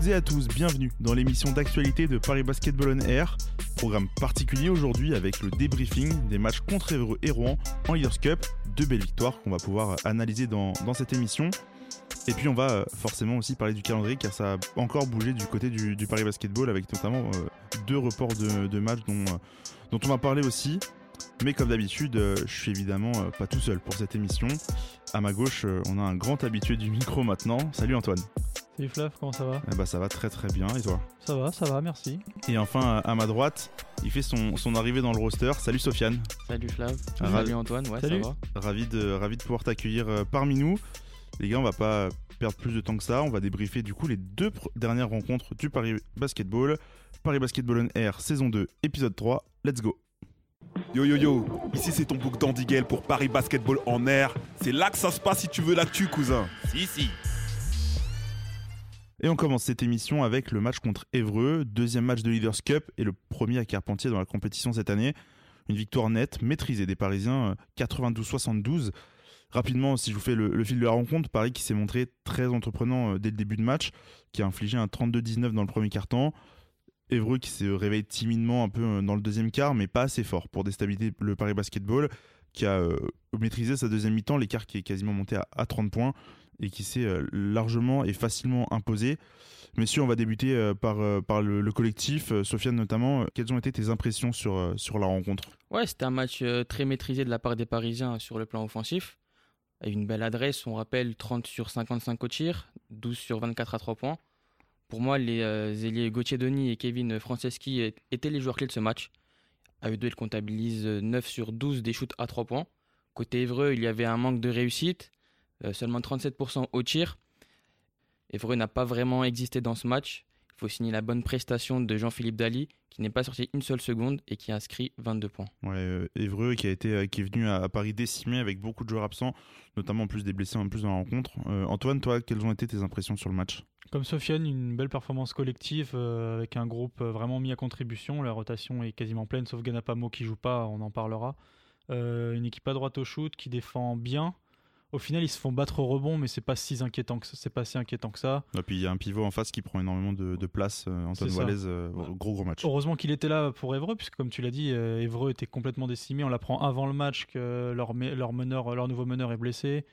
Toutes et à tous, bienvenue dans l'émission d'actualité de Paris Basketball on Air. Programme particulier aujourd'hui avec le débriefing des matchs contre Évreux et Rouen en Leaders Cup. Deux belles victoires qu'on va pouvoir analyser dans, cette émission. Et puis on va euh, forcément aussi parler du calendrier car ça a encore bougé du côté du, du Paris Basketball avec notamment euh, deux reports de, de matchs dont, euh, dont on va parler aussi. Mais comme d'habitude, euh, je suis évidemment pas tout seul pour cette émission. À ma gauche, on a un grand habitué du micro maintenant. Salut Antoine. Salut Flav, comment ça va Eh bah ça va très très bien et toi Ça va, ça va, merci. Et enfin à ma droite, il fait son, son arrivée dans le roster. Salut Sofiane. Salut Flav. Ah, Salut Antoine, ouais, Salut. ça va. Ravi de, ravi de pouvoir t'accueillir euh, parmi nous. Les gars, on va pas perdre plus de temps que ça. On va débriefer du coup les deux dernières rencontres du Paris Basketball. Paris Basketball on Air saison 2, épisode 3. Let's go. Yo yo yo, ici c'est ton bouc d'Andiguel pour Paris Basketball en air. C'est là que ça se passe si tu veux l'actu, cousin. Si, si. Et on commence cette émission avec le match contre Évreux, deuxième match de Leaders Cup et le premier à Carpentier dans la compétition cette année. Une victoire nette, maîtrisée des Parisiens, euh, 92-72. Rapidement, si je vous fais le, fil de la rencontre, Paris qui s'est montré très entreprenant euh, dès le début de match, qui a infligé un 32-19 dans le premier quart-temps. Évreux qui s'est réveillé timidement un peu euh, dans le deuxième quart, mais pas assez fort pour déstabiliser le Paris Basketball, qui a euh, maîtrisé sa deuxième mi-temps, l'écart qui est quasiment monté à 30 points et qui s'est euh, largement et facilement imposé. Messieurs, on va débuter euh, par, euh, par le, le collectif, Sofiane notamment. Quelles ont été tes impressions sur, sur la rencontre? Ouais, c'était un match très maîtrisé de la part des Parisiens sur le plan offensif. Avec une belle adresse, on rappelle 30 sur 55 au tir, 12 sur 24 à 3 points. Pour moi, les ailiers Gauthier Denis et Kevin Franceschi étaient les joueurs clés de ce match. À eux deux, ils comptabilisent euh, 9 sur 12 des shoots à 3 points. Côté Évreux, il y avait un manque de réussite, seulement 37% au tir. Évreux n'a pas vraiment existé dans ce match. Il faut signer la bonne prestation de Jean-Philippe Dali, qui n'est pas sorti une seule seconde et qui a inscrit 22 points. Ouais, euh, Évreux qui a été euh, qui est venu à, Paris décimé avec beaucoup de joueurs absents, notamment en plus des blessés en plus dans la rencontre. Euh, Antoine, toi, quelles ont été tes impressions sur le match? Comme Sofiane, une belle performance collective euh, avec un groupe euh, vraiment mis à contribution. La rotation est quasiment pleine, sauf Ganapamo qui joue pas, on en parlera. Euh, une équipe à droite au shoot qui défend bien. Au final, ils se font battre au rebond, mais c'est pas si inquiétant que. C'est pas si inquiétant que ça. Et puis il y a un pivot en face qui prend énormément de, de place, euh, Antoine. Wallace, euh, gros gros match. Heureusement qu'il était là pour Évreux, puisque comme tu l'as dit, euh, Évreux était complètement décimé. On l'apprend avant le match que leur, leur meneur, leur nouveau meneur est blessé.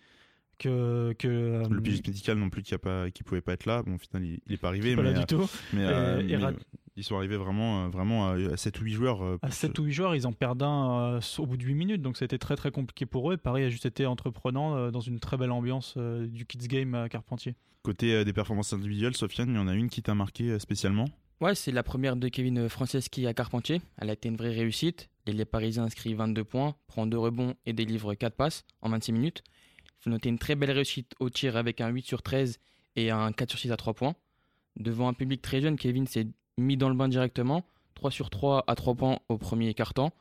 Que, que euh, Le pigiste médical non plus qui a pas qui pouvait pas être là. Bon, au final, il, il est pas arrivé, pas mais, là euh, du tout. mais, euh, Et- et mais, Ra- euh, ils sont arrivés vraiment euh, vraiment à 7 ou 8 joueurs. euh, À pour 7 ce- ou 8 joueurs, ils en perdent un euh, au bout de 8 minutes, donc ça a été très très compliqué pour eux. Et Paris a juste été entreprenant dans une très belle ambiance du Kids Game à Carpentier. Côté des performances individuelles, Sofiane, il y en a une qui t'a marqué spécialement? Ouais, c'est la première de Kevin Franceschi à Carpentier. Elle a été une vraie réussite. Les Parisiens inscrit 22 points, prend 2 rebonds et délivre 4 passes en 26 minutes. Il faut noter une très belle réussite au tir avec un 8 sur 13 et un 4 sur 6 à 3 points. Devant un public très jeune, Kevin s'est mis dans le bain directement. 3 sur 3 à 3 points au premier quart-temps.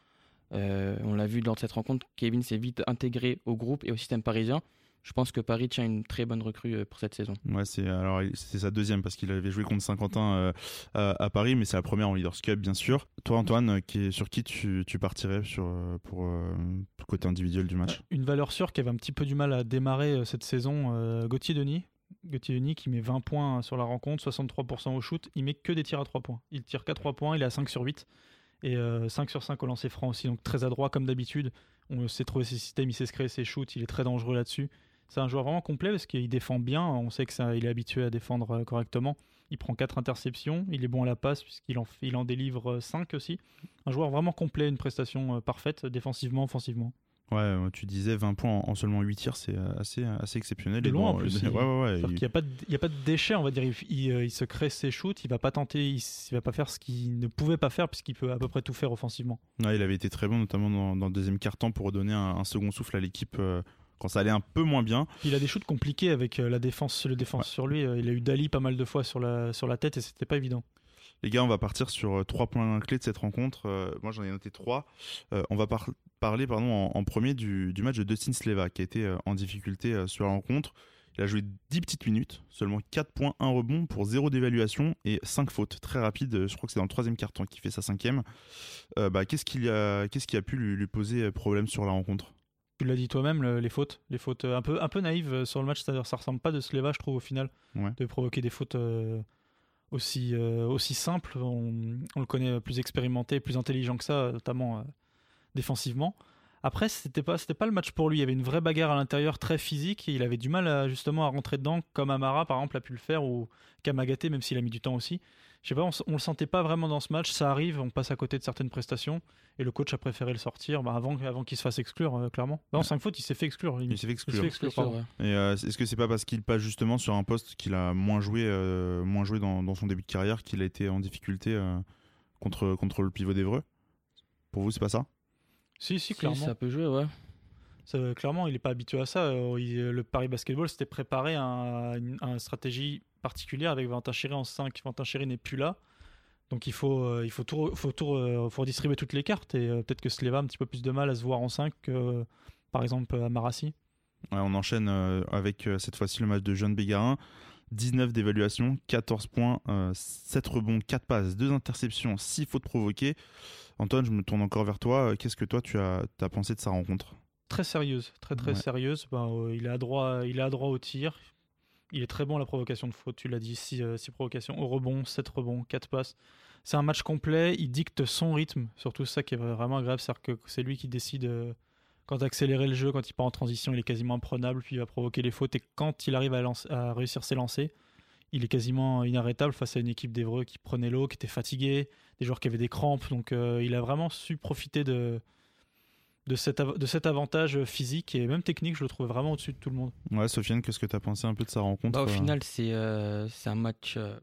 Euh, on l'a vu lors de cette rencontre, Kevin s'est vite intégré au groupe et au système parisien. Je pense que Paris tient une très bonne recrue euh, pour cette saison. Ouais, c'est alors sa deuxième parce qu'il avait joué contre Saint-Quentin euh, à, à Paris, mais c'est la première en Leaders Cup bien sûr. Toi, Antoine, qui est, sur qui tu, tu partirais sur euh, pour euh, le côté individuel du match? Une valeur sûre qui avait un petit peu du mal à démarrer cette saison, euh, Gauthier Denis? Gauthier Denis qui met 20 points sur la rencontre, 63% au shoot. Il met que des tirs à 3 points. Il tire qu'à 3 points, il est à 5 sur 8. Et euh, 5 sur 5 au lancer franc aussi, donc très adroit comme d'habitude. On sait trouver ses systèmes, il sait se créer ses shoots, il est très dangereux là-dessus. C'est un joueur vraiment complet parce qu'il défend bien. On sait que ça, il est habitué à défendre euh, correctement. Il prend 4 interceptions. Il est bon à la passe puisqu'il en, il en délivre 5 aussi. Un joueur vraiment complet, une prestation euh, parfaite défensivement, offensivement. Ouais, euh, tu disais 20 points en, en seulement 8 tirs, c'est euh, assez assez exceptionnel. De Et loin, bon, en plus, euh, il- Ouais, ouais, n'y a, pas de- il y a pas de déchets, on va dire. Il, il, euh, il se crée ses shoots, il va pas tenter, il, va pas faire ce qu'il ne pouvait pas faire puisqu'il peut à peu près tout faire offensivement. Ouais, il avait été très bon, notamment dans, dans le deuxième quart-temps pour redonner un, un second souffle à l'équipe euh, quand ça allait un peu moins bien. Il a des shoots compliqués avec euh, la défense, le défense Ouais. sur lui. Euh, Il a eu Dali pas mal de fois sur la, sur la tête et c'était pas évident. Les gars, on va partir sur euh, trois points clés de cette rencontre. Euh, moi, j'en ai noté trois. Euh, on va par- parler pardon, en, en premier du, du match de Dustin Sleva, qui a été en difficulté sur la rencontre. Il a joué 10 petites minutes, seulement 4 points, 1 rebond pour 0 d'évaluation et 5 fautes. Très rapide, je crois que c'est dans le troisième quart-temps qu'il fait sa cinquième. Euh, bah, qu'est-ce, qu'il a, qu'est-ce qui a pu lui, lui poser problème sur la rencontre? Tu l'as dit toi-même, le- les fautes, les fautes un peu, un peu naïves sur le match, c'est-à-dire ça ressemble pas de Sleva, je trouve au final, Ouais. de provoquer des fautes euh, aussi, euh, aussi simples. On, le connaît plus expérimenté, plus intelligent que ça, euh, notamment euh, défensivement. Après, c'était pas, c'était pas le match pour lui. Il y avait une vraie bagarre à l'intérieur, très physique, et il avait du mal justement à rentrer dedans, comme Amara par exemple a pu le faire ou Kamagaté, même s'il a mis du temps aussi. Je sais pas, on, on le sentait pas vraiment dans ce match. Ça arrive, on passe à côté de certaines prestations, et le coach a préféré le sortir bah, avant, avant qu'il se fasse exclure, euh, clairement. Non, 5 fautes, il s'est fait exclure. Il s'est fait exclure. fait exclure, pardon. Et euh, est-ce que c'est pas parce qu'il passe justement sur un poste qu'il a moins joué, euh, moins joué dans, dans son début de carrière qu'il a été en difficulté euh, contre, contre le pivot d'Evreux? Pour vous, c'est pas ça? Si, si, Si, clairement. ça peut jouer, ouais. Ça, clairement, il n'est pas habitué à ça. Il- le Paris Basketball s'était préparé à, un- une, à une stratégie particulière avec Valentin Chéry en 5. Valentin Chéry n'est plus là. Donc il faut, euh, il faut, tout, faut, tout, euh, faut redistribuer toutes les cartes. Et euh, peut-être que Sleva a un petit peu plus de mal à se voir en 5 que, euh, par exemple, à Marassi. Ouais, On enchaîne euh, avec euh, cette fois-ci le match de Jeanne Bégarin. 19 d'évaluation, 14 points, euh, 7 rebonds, 4 passes, 2 interceptions, 6 fautes provoquées. Antoine, je me tourne encore vers toi. Euh, Qu'est-ce que toi tu as, as pensé de sa rencontre? Très sérieuse, très très Ouais. sérieuse. Ben, euh, il, est adroit, il est adroit au tir. Il est très bon à la provocation de faute. Tu l'as dit, 6 provocations. Au rebond, 7 rebonds, 4 passes. C'est un match complet. Il dicte son rythme. Surtout ça qui est vraiment grave. C'est-à-dire que c'est lui qui décide euh, quand accélérer le jeu, quand il part en transition. Il est quasiment imprenable. Puis il va provoquer les fautes. Et quand il arrive à réussir ses lancers, il est quasiment inarrêtable face à une équipe d'Evreux qui prenait l'eau, qui était fatiguée, des joueurs qui avaient des crampes. Donc euh, il a vraiment su profiter de, de, cet, de cet avantage physique et même technique. Je le trouve vraiment au-dessus de tout le monde. Ouais, Sofiane, qu'est-ce que tu as pensé un peu de sa rencontre Bah, au euh, final, c'est euh, c'est un match euh,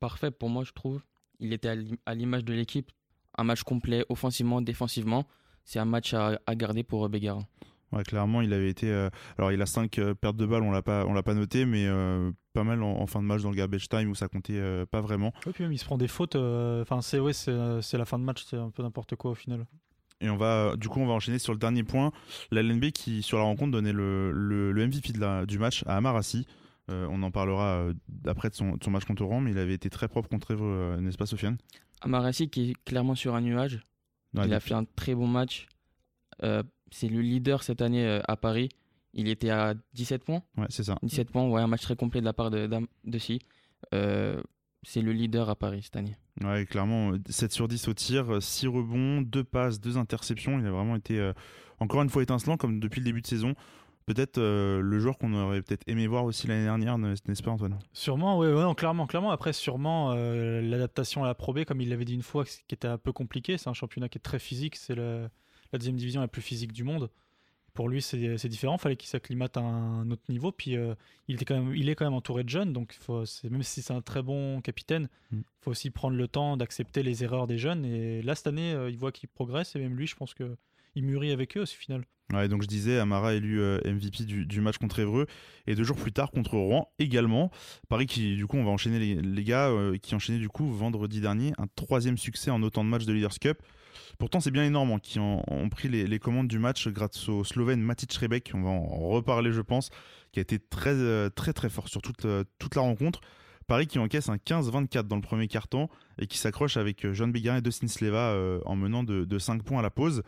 parfait pour moi, je trouve. Il était à l'im- à l'image de l'équipe. Un match complet, offensivement, défensivement. C'est un match à, à garder pour euh, Bégarin. Ouais, clairement, il avait été. euh, Alors, il a 5 pertes de balles, on l'a pas, on l'a pas noté, mais euh, pas mal en, en fin de match dans le garbage time où ça comptait euh, pas vraiment. Et puis même, il se prend des fautes. euh, Enfin, c'est ouais, c'est euh, c'est la fin de match. C'est un peu n'importe quoi au final. Et on va, du coup, on va enchaîner sur le dernier point. La LNB qui, sur la rencontre, donnait le, le, le MVP de la- du match à Amarassi. Euh, on en parlera euh, après de son, de son match contre Oran, mais il avait été très propre contre Evreux, euh, n'est-ce pas, Sofiane? Amarassi qui est clairement sur un nuage. Ouais, il a fait un très bon match. Euh, c'est le leader cette année à Paris. Il était à 17 points. Ouais, c'est ça. 17 points, ouais, un match très complet de la part de, de Si. Euh, c'est le leader à Paris cette année. Ouais, clairement, euh, 7 sur 10 au tir, 6 rebonds, 2 passes, 2 interceptions. Il a vraiment été, euh, encore une fois, étincelant, comme depuis le début de saison. Peut-être euh, le joueur qu'on aurait peut-être aimé voir aussi l'année dernière, n'est-ce pas, Antoine? Sûrement, ouais, ouais, clairement, clairement. Après, sûrement, euh, l'adaptation à la Pro comme il l'avait dit une fois, qui était un peu compliqué. C'est un championnat qui est très physique. C'est la deuxième division la plus physique du monde. Pour lui, c'est différent. Fallait qu'il s'acclimate à un autre niveau. Puis, euh, il, était quand même, il est quand même entouré de jeunes. Donc, faut, même si c'est un très bon capitaine, il Mm. faut aussi prendre le temps d'accepter les erreurs des jeunes. Et là, cette année, euh, il voit qu'il progresse. Et même lui, je pense que il mûrit avec eux au final. Ouais, donc je disais, Amara élu euh, MVP du, du match contre Évreux et deux jours plus tard contre Rouen également. Paris qui, du coup, on va enchaîner les, les gars, euh, qui enchaînaient du coup vendredi dernier un troisième succès en autant de matchs de Leaders Cup. Pourtant, c'est bien les Normands qui ont, pris les, commandes du match grâce au Slovène Matic Rebek. On va en reparler, je pense, qui a été très, euh, très, fort sur toute, euh, toute la rencontre. Paris qui encaisse un 15-24 dans le premier quart-temps et qui s'accroche avec euh, John Bégarin et Dustin Sleva en menant de, de 5 points à la pause.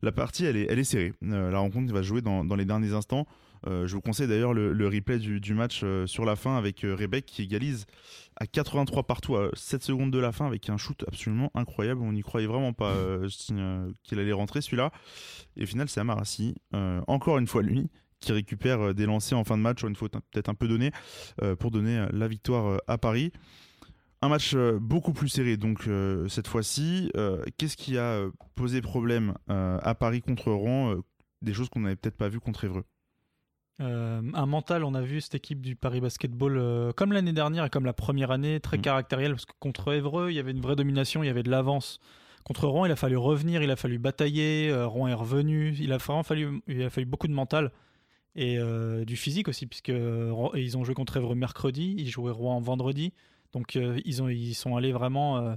La partie, elle est, serrée. La rencontre va jouer dans les derniers instants. Euh, je vous conseille d'ailleurs le, replay du, match euh, sur la fin avec euh, Rebek qui égalise à 83 partout à 7 secondes de la fin avec un shoot absolument incroyable. On n'y croyait vraiment pas qu'il allait rentrer celui-là. Et au final, c'est Amarassi, encore une fois lui, qui récupère des lancers en fin de match une faute peut-être un peu donnée pour donner la victoire à Paris. Un match beaucoup plus serré donc cette fois-ci. Qu'est-ce qui a posé problème à Paris contre Rouen? Des choses qu'on n'avait peut-être pas vues contre Évreux. Euh, un mental, on a vu cette équipe du Paris Basketball, euh, comme l'année dernière et comme la première année, très Mm. caractérielle, parce que contre Évreux, il y avait une vraie domination, il y avait de l'avance. Contre Rouen, il a fallu revenir, il a fallu batailler, euh, Rouen est revenu, il a vraiment fallu, il a fallu beaucoup de mental et du physique aussi, puisque ils ont joué contre Évreux mercredi, ils jouaient Rouen vendredi, donc ils, ont, ils sont allés vraiment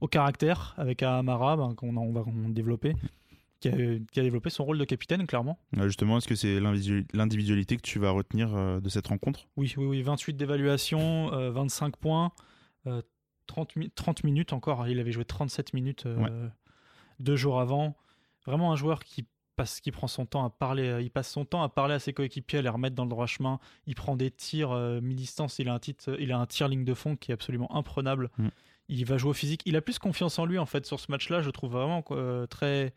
au caractère avec Amara, ben, qu'on on va on développer, qui a, qui a développé son rôle de capitaine, clairement. Euh, justement, est-ce que c'est l'individu- l'individualité que tu vas retenir euh, de cette rencontre? Oui, oui, oui, 28 d'évaluation, euh, 25 points, euh, 30, mi- 30 minutes encore. Il avait joué 37 minutes euh, Ouais. deux jours avant. Vraiment un joueur qui parce qu'il prend son temps à parler, il passe son temps à parler à ses coéquipiers, à les remettre dans le droit chemin. Il prend des tirs mi-distance. Il a un titre, il a un tir ligne de fond qui est absolument imprenable. Mm. Il va jouer au physique. Il a plus confiance en lui en fait sur ce match-là. Je trouve vraiment très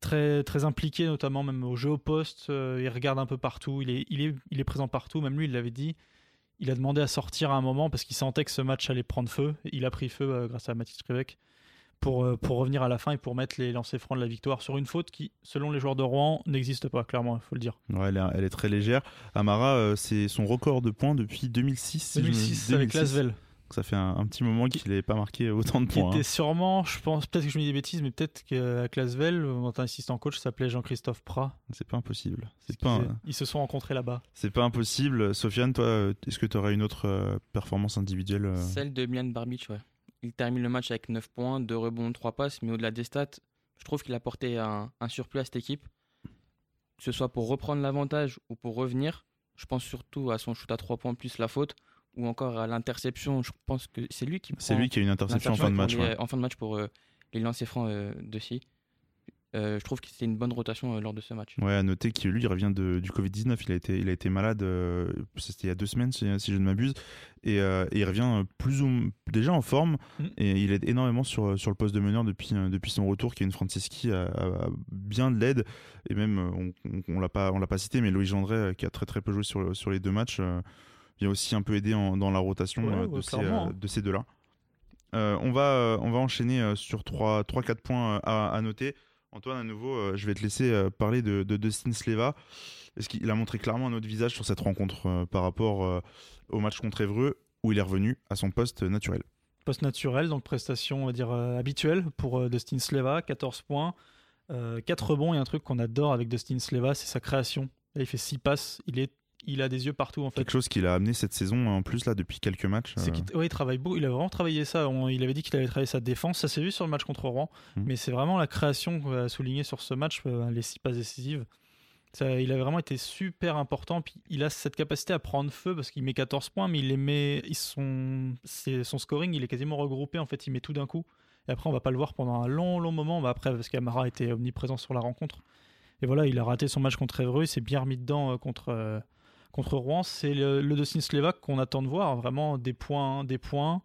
très très impliqué notamment même au jeu au poste. il regarde un peu partout. Il est il est il est présent partout. Même lui, il l'avait dit il a demandé à sortir à un moment parce qu'il sentait que ce match allait prendre feu. Il a pris feu euh, grâce à Mathis Krivek pour, euh, pour revenir à la fin et pour mettre les lancers francs de la victoire sur une faute qui, selon les joueurs de Rouen, n'existe pas, clairement, il faut le dire. Ouais, elle, est, très légère. Amara, euh, c'est son record de points depuis 2006. 2006, avec Lasvel. Ça fait un, petit moment qu'il n'avait pas marqué autant de points. Qui était hein. sûrement, je pense, peut-être que je me dis des bêtises, mais peut-être qu'à Clasvel, notre assistant coach s'appelait Jean-Christophe Prat. C'est pas impossible. C'est pas Ils se sont rencontrés là-bas. C'est pas impossible. Sofiane, toi, est-ce que tu aurais une autre euh, performance individuelle euh Celle de Mian Barbic, ouais. Il termine le match avec 9 points, 2 rebonds, 3 passes, mais au-delà des stats, je trouve qu'il a apporté un, un surplus à cette équipe. Que ce soit pour reprendre l'avantage ou pour revenir. Je pense surtout à son shoot à 3 points plus la faute ou encore à l'interception. Je pense que c'est lui qui C'est lui qui a une interception en fin de match. En fin de match pour euh, les lancers francs euh, de si. Euh, je trouve que c'était une bonne rotation lors de ce match. Ouais, à noter qu'il lui il revient de, du Covid-19. Il a été, il a été malade, c'était il y a deux semaines si, je ne m'abuse, et, il revient plus ou déjà en forme. Mm. Et il aide énormément sur, sur le poste de meneur depuis, depuis son retour. Qui est une Franceschi a, bien de l'aide. Et même, on, on, l'a pas, on l'a pas cité, mais Louis Gendret qui a très très peu joué sur, sur les deux matchs vient aussi un peu aider dans la rotation euh, de, ces, euh, de, ces, deux-là. Euh, on, va, on va enchaîner sur 3-4 points à, noter. Antoine, à nouveau, je vais te laisser parler de, de Dustin Sleva. Est-ce qu'il a montré clairement un autre visage sur cette rencontre par rapport au match contre Évreux, où il est revenu à son poste naturel? Poste naturel, donc prestation on va dire habituelle pour Dustin Sleva, 14 points, 4 rebonds et un truc qu'on adore avec Dustin Sleva, c'est sa création. il fait 6 passes, il est il a des yeux partout en fait. Quelque chose qu'il a amené cette saison en plus là depuis quelques matchs. C'est euh. il travaille beau, il a vraiment travaillé ça. il avait dit qu'il avait travaillé sa défense, ça s'est vu sur le match contre Rouen, mmh. mais c'est vraiment la création qu'on a souligné sur ce match, euh, les six passes décisives. Ça, il a vraiment été super important. Puis il a cette capacité à prendre feu parce qu'il met 14 points, mais il les met. Ils sont, son scoring, il est quasiment regroupé. En fait, il met tout d'un coup. Et après, on va pas le voir pendant un long, long moment. Bah après, parce qu'Amara était omniprésent sur la rencontre. Et voilà, il a raté son match contre Evreux. Il s'est bien remis dedans euh, contre, contre Rouen, c'est le, le Slevak qu'on attend de voir. Vraiment des points, des points,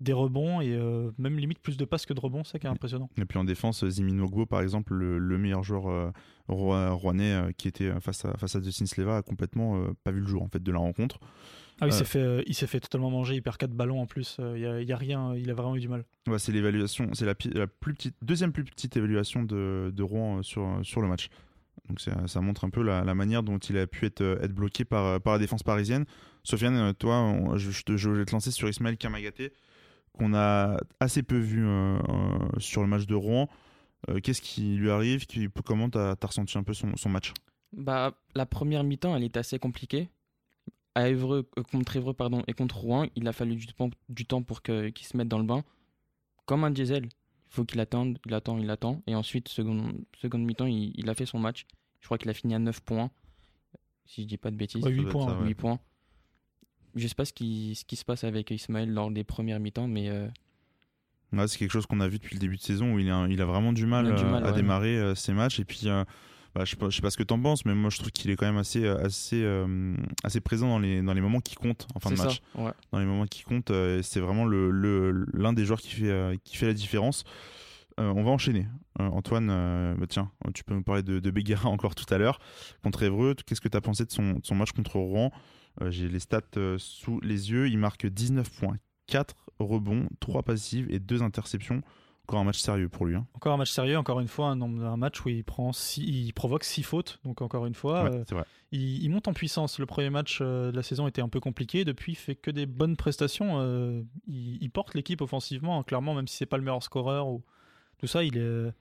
des rebonds et euh, même limite plus de passes que de rebonds, c'est ça qui est impressionnant. Et puis en défense, Zimin par exemple, le, meilleur joueur euh, rouennais euh, qui était face à, face à Dustin Sleva, a complètement pas vu le jour en fait de la rencontre. Ah, il s'est fait, il s'est fait totalement manger. Il perd 4 ballons en plus. Il n'y y a, rien. Il a vraiment eu du mal. Ouais, c'est l'évaluation. C'est la, la, plus petite, deuxième plus petite évaluation de, de Rouen sur, sur le match. Donc ça, montre un peu la, manière dont il a pu être, euh, bloqué par, euh, par la défense parisienne. Sofiane, euh, toi, je, vais te lancer sur Ismaël Kamagaté, qu'on a assez peu vu sur le match de Rouen. Qu'est-ce qui lui arrive? Comment tu as, ressenti un peu son, match? Bah, La première mi-temps, elle était assez compliquée. À contre Évreux pardon, et contre Rouen, il a fallu du temps, pour qu'il se mette dans le bain. Comme un diesel, faut qu'il attende, il attend, il attend. Et ensuite, seconde, seconde mi-temps, il, il, a fait son match. Je crois qu'il a fini à 9 points. Si je dis pas de bêtises. 8 points. 8 points. Je sais pas ce qui, ce qui se passe avec Ismaël lors des premières mi-temps, mais. Euh, c'est quelque chose qu'on a vu depuis le début de saison où il a, il a vraiment du mal, euh, à démarrer euh, ses matchs. Et puis, bah, je, sais pas ce que tu en penses, mais moi je trouve qu'il est quand même assez, assez, assez présent dans les, dans les moments qui comptent en fin de match. Dans les moments qui comptent, c'est vraiment l'un le, l'un des joueurs qui fait, qui fait la différence. Euh, on va enchaîner. Euh, Antoine, euh, bah, tiens, tu peux nous parler de, de encore tout à l'heure. Contre Évreux, qu'est-ce que tu as pensé de son, match contre Rouen? J'ai les stats sous les yeux. Il marque 19 points, 4 rebonds, 3 passives et 2 interceptions. Encore un match sérieux pour lui. Hein. Encore un match sérieux, encore une fois, un, un match où il, prend il provoque 6 fautes. Donc encore une fois, Il, monte en puissance. Le premier match de la saison était un peu compliqué. Depuis, il fait que des bonnes prestations. il, porte l'équipe offensivement, clairement, même si c'est pas le meilleur scoreur ou, tout ça, il est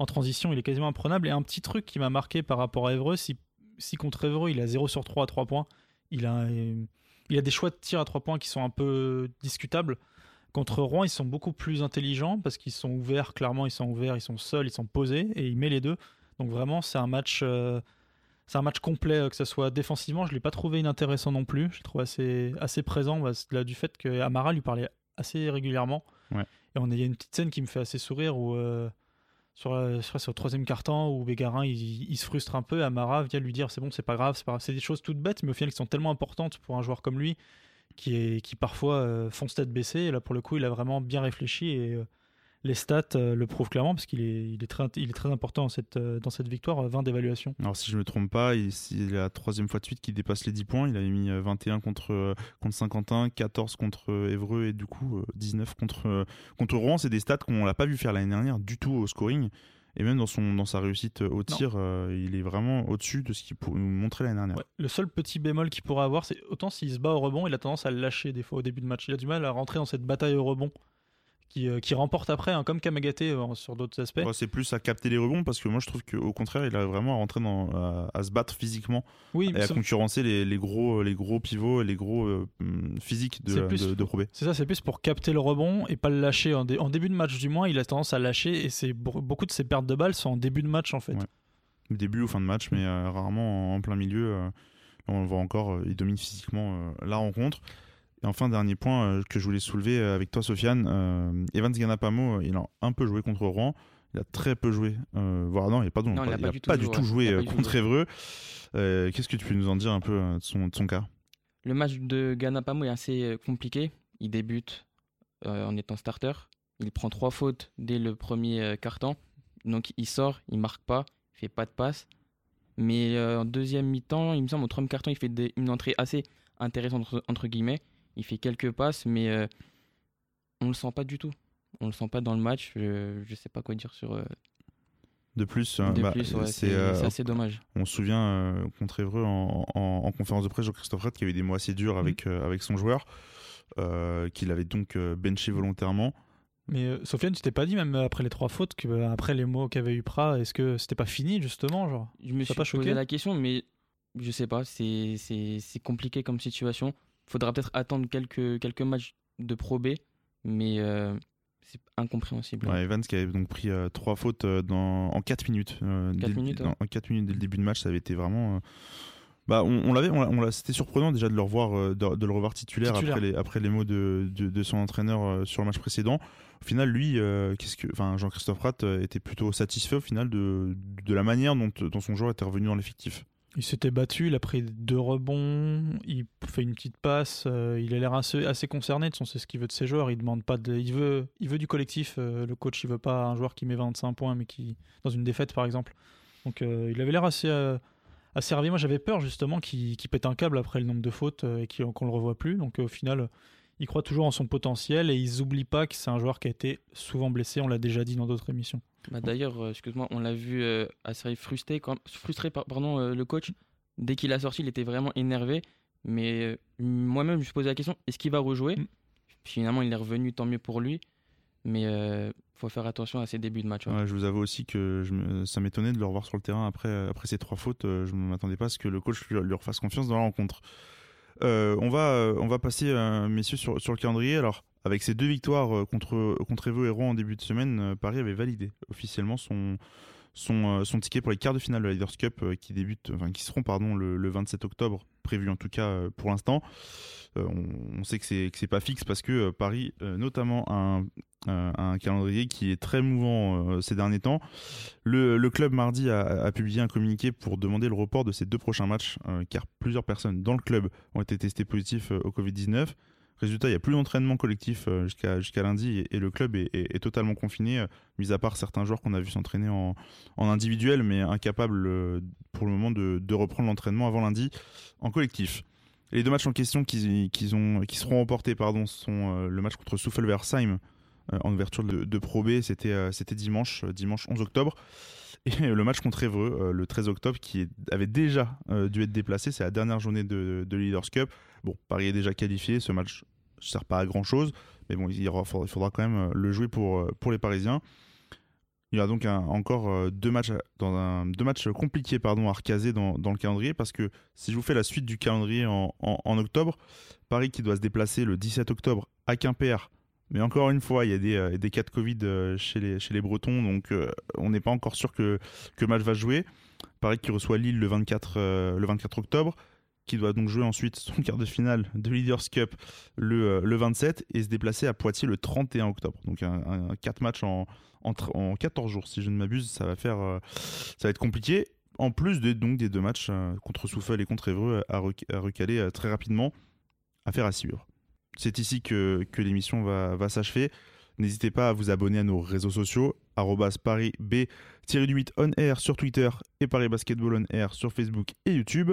en transition, il est quasiment imprenable. Et un petit truc qui m'a marqué par rapport à Evreux, si, si contre Evreux, il a 0 sur 3 à 3 points, il a, il a des choix de tir à 3 points qui sont un peu discutables. Contre Rouen, ils sont beaucoup plus intelligents parce qu'ils sont ouverts, clairement, ils sont ouverts, ils sont seuls, ils sont posés et il met les deux. Donc vraiment, c'est un match, euh, c'est un match complet, que ce soit défensivement, je ne l'ai pas trouvé inintéressant non plus. Je le trouve assez, assez présent bah, là, du fait que Amara lui parlait assez régulièrement. Ouais. Et on, il y a une petite scène qui me fait assez sourire où, euh, sur, euh, sur, sur le troisième carton où Bégarin il, il, se frustre un peu. Amara vient lui dire c'est bon, c'est pas grave, c'est pas grave. C'est des choses toutes bêtes, mais au final qui sont tellement importantes pour un joueur comme lui qui, parfois euh, fonce tête baissée. Et là, pour le coup, il a vraiment bien réfléchi et euh, les stats euh, le prouvent clairement parce qu'il est, très, important dans cette, victoire, 20 d'évaluation. Alors, si je ne me trompe pas, c'est la troisième fois de suite qu'il dépasse les 10 points. Il avait mis 21 contre, contre Saint-Quentin, 14 contre Évreux et du coup 19 contre, contre Rouen. C'est des stats qu'on l'a pas vu faire l'année dernière du tout au scoring. Et même dans, son, dans sa réussite au tir, euh, il est vraiment au-dessus de ce qu'il nous montrait l'année dernière. Ouais. Le seul petit bémol qu'il pourrait avoir, c'est autant s'il se bat au rebond, il a tendance à le lâcher des fois au début de match. Il a du mal à rentrer dans cette bataille au rebond qui, euh, qui remporte après, hein, comme Kamagate euh, sur d'autres aspects. Ouais, c'est plus à capter les rebonds parce que moi je trouve qu'au contraire, il arrive vraiment à rentrer dans, à, à se battre physiquement oui, et à concurrencer les, les, gros, les gros pivots et les gros euh, physiques de, plus, de, de Pro B. C'est ça, c'est plus pour capter le rebond et pas le lâcher. En, dé, en, début de match, du moins, il a tendance à lâcher et c'est beaucoup de ses pertes de balles sont en début de match en fait. Ouais. Début ou fin de match, mais euh, rarement en, en, plein milieu. Euh, on le voit encore, il domine physiquement la rencontre. Et enfin, dernier point euh, que je voulais soulever avec toi, Sofiane, euh, Evans Ganapamo, il a un peu joué contre Rouen. Il a très peu joué, euh, voire non, il n'a pas, non, pas, il a il pas, a du pas tout du joué, tout joué ouais. contre Évreux. Qu'est-ce que tu peux nous en dire un peu de son, de son cas? Le match de Ganapamo est assez compliqué. Il débute euh, en étant starter. Il prend trois fautes dès le premier carton. Donc il sort, il marque pas, il fait pas de passe. Mais euh, en deuxième mi-temps, il me semble, au troisième carton, il fait des, une entrée assez intéressante entre, entre guillemets il fait quelques passes, mais euh, on le sent pas du tout. On le sent pas dans le match. Je, je sais pas quoi dire sur. Euh... De plus, de bah, plus ouais, c'est euh, assez dommage. On se souvient euh, contre Évreux en, en, en, conférence de presse, Jean-Christophe Red qui avait des mots assez durs avec, mmh. avec son joueur, euh, qu'il avait donc benché volontairement. Mais euh, Sofiane, tu t'es pas dit même après les trois fautes, que, euh, après les mots qu'avait eu Prat, est-ce que c'était pas fini justement genre? Je me suis pas posé choqué? la question, mais je sais pas, c'est compliqué comme situation faudra peut-être attendre quelques, quelques matchs de Pro B, mais euh, c'est incompréhensible. Ouais, Evans qui avait donc pris euh, trois fautes dans, en 4 minutes. Euh, 4 minutes, ouais. En 4 minutes dès le début de match, ça avait été vraiment. bah, on, on l'avait, on, on c'était surprenant déjà de le revoir, de, de le revoir titulaire, titulaire, Après, les, après les mots de, de, de son entraîneur sur le match précédent. Au final, lui, qu'est-ce que, enfin, Jean-Christophe Pratt était plutôt satisfait au final de, de la manière dont, dont son joueur était revenu dans l'effectif. Il s'était battu, il a pris deux rebonds, il fait une petite passe, euh, il a l'air assez, concerné, de son c'est ce qu'il veut de ses joueurs, il demande pas de, il veut, il veut du collectif, euh, le coach il veut pas un joueur qui met 25 points mais qui dans une défaite par exemple. Donc euh, il avait l'air assez, assez ravi. Moi j'avais peur justement qu'il qu pète un câble après le nombre de fautes et qu'on le revoit plus. Donc au final il croit toujours en son potentiel et ils n'oublient pas que c'est un joueur qui a été souvent blessé, on l'a déjà dit dans d'autres émissions. Bah D'ailleurs, euh, excuse-moi, on l'a vu euh, assez frustré, quand, frustré par, pardon, euh, le coach. Dès qu'il a sorti, il était vraiment énervé. Mais moi-même, je me suis posé la question est-ce qu'il va rejouer mm. Finalement, il est revenu, tant mieux pour lui. Mais il euh, faut faire attention à ses débuts de match. Ouais. Ouais, je vous avoue aussi que je me, ça m'étonnait de le revoir sur le terrain après, après ces trois fautes. Je ne m'attendais pas à ce que le coach lui, lui refasse confiance dans la rencontre. Euh, on, va, on va passer, euh, messieurs, sur, sur, le calendrier. Alors, avec ces deux victoires contre, contre Evo et Rouen en début de semaine, euh, Paris avait validé officiellement son, son, son ticket pour les quarts de finale de la Leaders Cup qui, débutent, enfin, qui seront pardon, le, le 27 octobre, prévu en tout cas pour l'instant. On, on, sait que c'est que c'est pas fixe parce que Paris, notamment, a un, un, calendrier qui est très mouvant euh, ces derniers temps. Le, le club mardi a, a, publié un communiqué pour demander le report de ces deux prochains matchs, euh, car plusieurs personnes dans le club ont été testées positives euh, au Covid-19. Résultat, il n'y a plus d'entraînement collectif jusqu'à jusqu'à lundi et, le club est, totalement confiné, mis à part certains joueurs qu'on a vu s'entraîner en, individuel, mais incapables pour le moment de, reprendre l'entraînement avant lundi en collectif. Les deux matchs en question qui, qui, ont, qui seront remportés pardon, sont le match contre Souffle-Versheim en ouverture de, de Pro B, c'était euh, c'était dimanche, dimanche 11 octobre. Et le match contre Évreux, euh, le 13 octobre, qui avait déjà euh, dû être déplacé, c'est la dernière journée de, de Leaders Cup. Bon, Paris est déjà qualifié, ce match ne sert pas à grand chose, mais bon, il, faudra quand même le jouer pour, pour les Parisiens. Il y a donc encore deux matchs, dans un, deux matchs compliqués pardon, à recaser dans, dans, le calendrier parce que si je vous fais la suite du calendrier en, en, en, octobre, Paris qui doit se déplacer le 17 octobre à Quimper mais encore une fois, il y a des, euh, cas de Covid euh, chez, les, Bretons, donc euh, on n'est pas encore sûr que, que match va jouer. Paris qui reçoit Lille le 24, euh, le 24 octobre, qui doit donc jouer ensuite son quart de finale de Leaders Cup le, le 27 et se déplacer à Poitiers le 31 octobre. Donc un, un 4 matchs en, en, en 14 jours, si je ne m'abuse, ça va faire, ça va être compliqué. En plus de, donc des deux matchs contre Souffle et contre Évreux à, rec- à recaler très rapidement, affaire à suivre. C'est ici que, que l'émission va, va s'achever. N'hésitez pas à vous abonner à nos réseaux sociaux, arrobas Paris B 8 on air sur Twitter et Paris Basketball on air sur Facebook et YouTube.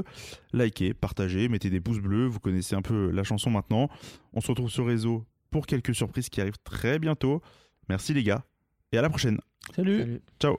Likez, partagez, mettez des pouces bleus, vous connaissez un peu la chanson maintenant. On se retrouve sur réseau pour quelques surprises qui arrivent très bientôt. Merci les gars et à la prochaine. Salut. Salut. Ciao